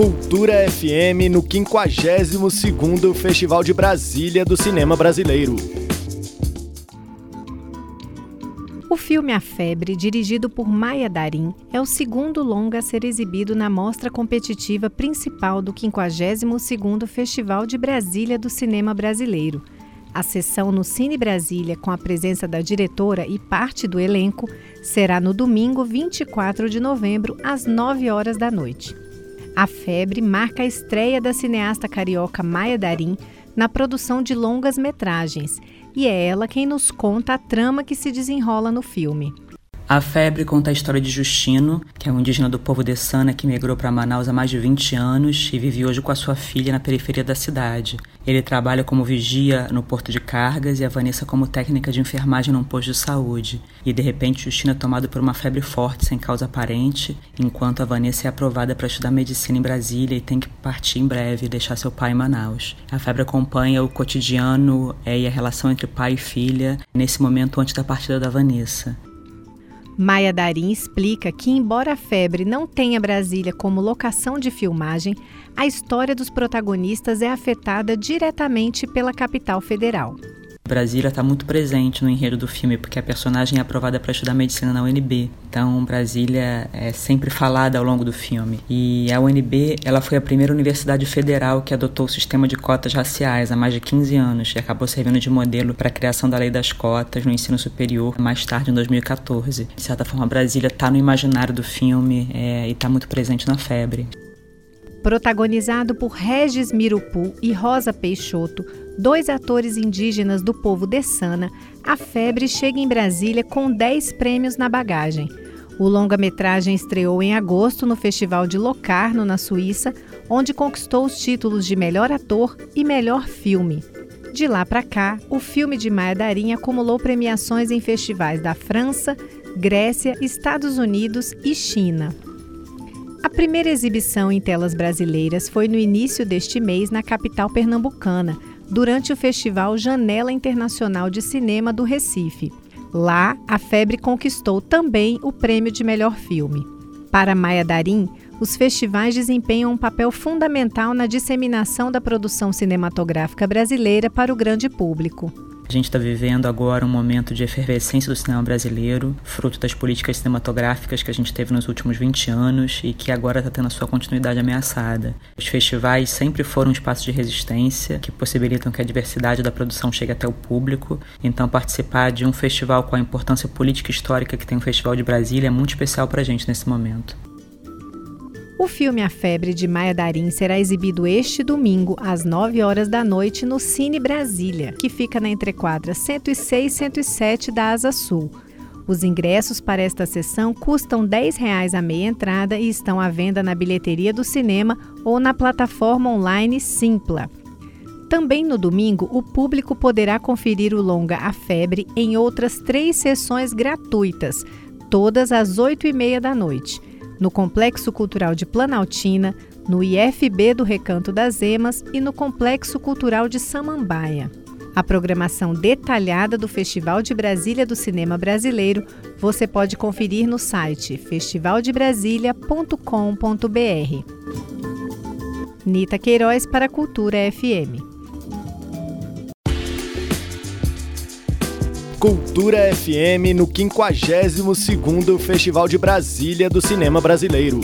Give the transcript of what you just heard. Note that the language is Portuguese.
Cultura FM no 52º Festival de Brasília do Cinema Brasileiro. O filme A Febre, dirigido por Maia Darim, é o segundo longa a ser exibido na mostra competitiva principal do 52º Festival de Brasília do Cinema Brasileiro. A sessão no Cine Brasília, com a presença da diretora e parte do elenco, será no domingo 24 de novembro, às 9 horas da noite. A Febre marca a estreia da cineasta carioca Maia Darim na produção de longas metragens, e é ela quem nos conta a trama que se desenrola no filme. A Febre conta a história de Justino, que é um indígena do povo de Sana que migrou para Manaus há mais de 20 anos e vive hoje com a sua filha na periferia da cidade. Ele trabalha como vigia no porto de cargas e a Vanessa como técnica de enfermagem num posto de saúde. E de repente Justino é tomado por uma febre forte sem causa aparente, enquanto a Vanessa é aprovada para estudar medicina em Brasília e tem que partir em breve e deixar seu pai em Manaus. A febre acompanha o cotidiano é, e a relação entre pai e filha nesse momento antes da partida da Vanessa. Maia Darim explica que, embora a febre não tenha Brasília como locação de filmagem, a história dos protagonistas é afetada diretamente pela capital federal. Brasília está muito presente no enredo do filme, porque a personagem é aprovada para estudar medicina na UNB. Então, Brasília é sempre falada ao longo do filme. E a UNB, ela foi a primeira universidade federal que adotou o sistema de cotas raciais há mais de 15 anos e acabou servindo de modelo para a criação da lei das cotas no ensino superior mais tarde, em 2014. De certa forma, Brasília está no imaginário do filme é, e está muito presente na febre. Protagonizado por Regis Mirupu e Rosa Peixoto, dois atores indígenas do povo Dessana, a febre chega em Brasília com 10 prêmios na bagagem. O longa-metragem estreou em agosto no Festival de Locarno, na Suíça, onde conquistou os títulos de melhor ator e melhor filme. De lá para cá, o filme de Maia Darim acumulou premiações em festivais da França, Grécia, Estados Unidos e China. A primeira exibição em telas brasileiras foi no início deste mês na capital pernambucana, durante o Festival Janela Internacional de Cinema do Recife. Lá, a Febre conquistou também o prêmio de melhor filme. Para Maia Darim, os festivais desempenham um papel fundamental na disseminação da produção cinematográfica brasileira para o grande público. A gente está vivendo agora um momento de efervescência do cinema brasileiro, fruto das políticas cinematográficas que a gente teve nos últimos 20 anos e que agora está tendo a sua continuidade ameaçada. Os festivais sempre foram um espaço de resistência que possibilitam que a diversidade da produção chegue até o público. Então, participar de um festival com a importância política e histórica que tem o Festival de Brasília é muito especial para a gente nesse momento. O filme A Febre de Maia Darim será exibido este domingo, às 9 horas da noite, no Cine Brasília, que fica na entrequadra 106 e 107 da Asa Sul. Os ingressos para esta sessão custam R$ 10 a meia entrada e estão à venda na bilheteria do cinema ou na plataforma online Simpla. Também no domingo, o público poderá conferir o longa A Febre em outras três sessões gratuitas, todas às 8 e meia da noite no Complexo Cultural de Planaltina, no IFB do Recanto das Emas e no Complexo Cultural de Samambaia. A programação detalhada do Festival de Brasília do Cinema Brasileiro você pode conferir no site festivaldebrasilia.com.br. Nita Queiroz para a Cultura FM. Cultura FM no 52º Festival de Brasília do Cinema Brasileiro.